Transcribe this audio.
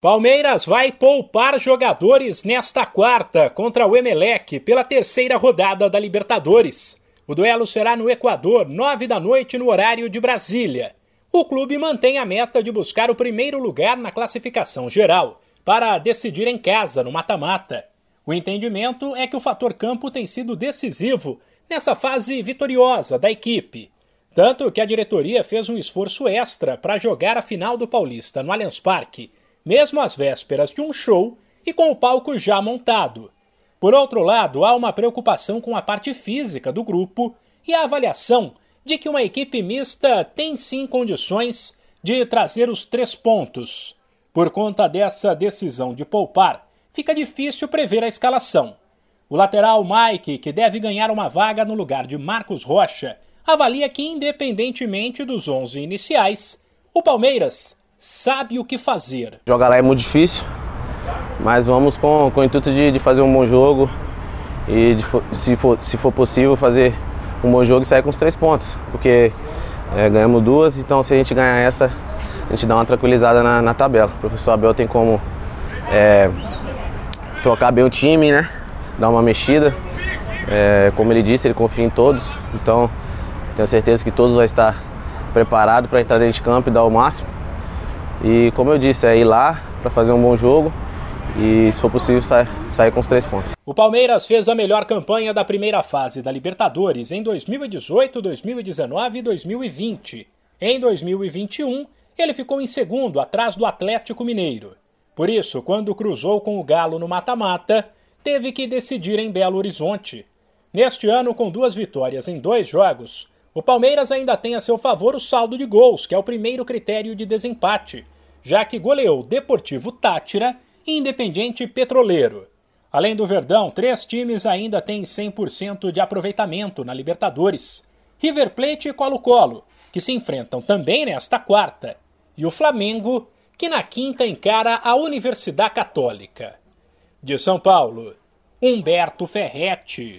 Palmeiras vai poupar jogadores nesta quarta contra o Emelec pela terceira rodada da Libertadores. O duelo será no Equador, nove da noite, no horário de Brasília. O clube mantém a meta de buscar o primeiro lugar na classificação geral, para decidir em casa, no mata-mata. O entendimento é que o fator campo tem sido decisivo nessa fase vitoriosa da equipe. Tanto que a diretoria fez um esforço extra para jogar a final do Paulista no Allianz Parque mesmo às vésperas de um show e com o palco já montado. Por outro lado, há uma preocupação com a parte física do grupo e a avaliação de que uma equipe mista tem sim condições de trazer os três pontos. Por conta dessa decisão de poupar, fica difícil prever a escalação. O lateral Mike, que deve ganhar uma vaga no lugar de Marcos Rocha, avalia que, independentemente dos 11 iniciais, o Palmeiras sabe o que fazer. Jogar lá é muito difícil, mas vamos com, com o intuito de, de fazer um bom jogo e, de, se, for, se for possível, fazer um bom jogo e sair com os três pontos, porque é, ganhamos duas, então se a gente ganhar essa, a gente dá uma tranquilizada na, na tabela. O professor Abel tem como é, trocar bem o time, né? dar uma mexida. É, como ele disse, ele confia em todos, então tenho certeza que todos vão estar preparados para entrar dentro de campo e dar o máximo. E como eu disse, é ir lá para fazer um bom jogo e, se for possível, sair, sair com os três pontos. O Palmeiras fez a melhor campanha da primeira fase da Libertadores em 2018, 2019 e 2020. Em 2021, ele ficou em segundo, atrás do Atlético Mineiro. Por isso, quando cruzou com o Galo no mata-mata, teve que decidir em Belo Horizonte. Neste ano, com duas vitórias em dois jogos, o Palmeiras ainda tem a seu favor o saldo de gols, que é o primeiro critério de desempate, já que goleou Deportivo Tátira e Independente Petroleiro. Além do Verdão, três times ainda têm 100% de aproveitamento na Libertadores: River Plate e Colo-Colo, que se enfrentam também nesta quarta, e o Flamengo, que na quinta encara a Universidade Católica. De São Paulo, Humberto Ferretti.